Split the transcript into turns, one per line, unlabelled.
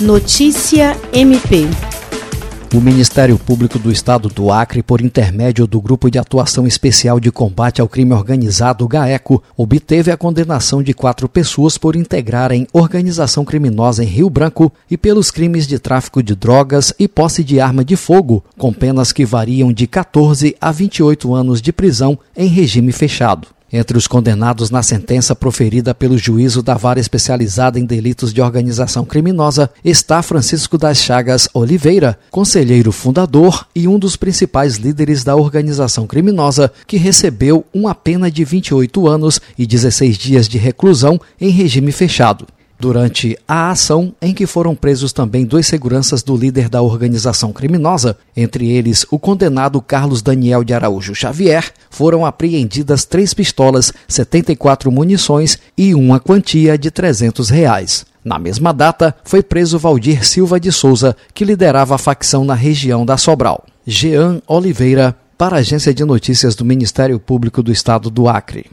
Notícia MP.
O Ministério Público do Estado do Acre, por intermédio do Grupo de Atuação Especial de Combate ao Crime Organizado, GAECO, obteve a condenação de quatro pessoas por integrarem organização criminosa em Rio Branco e pelos crimes de tráfico de drogas e posse de arma de fogo, com penas que variam de 14 a 28 anos de prisão em regime fechado. Entre os condenados na sentença proferida pelo juízo da vara especializada em delitos de organização criminosa está Francisco das Chagas Oliveira, conselheiro fundador e um dos principais líderes da organização criminosa, que recebeu uma pena de 28 anos e 16 dias de reclusão em regime fechado durante a ação em que foram presos também dois seguranças do líder da organização criminosa, entre eles o condenado Carlos Daniel de Araújo Xavier, foram apreendidas três pistolas, 74 munições e uma quantia de 300 reais. Na mesma data, foi preso Valdir Silva de Souza, que liderava a facção na região da Sobral. Jean Oliveira, para a Agência de Notícias do Ministério Público do Estado do Acre.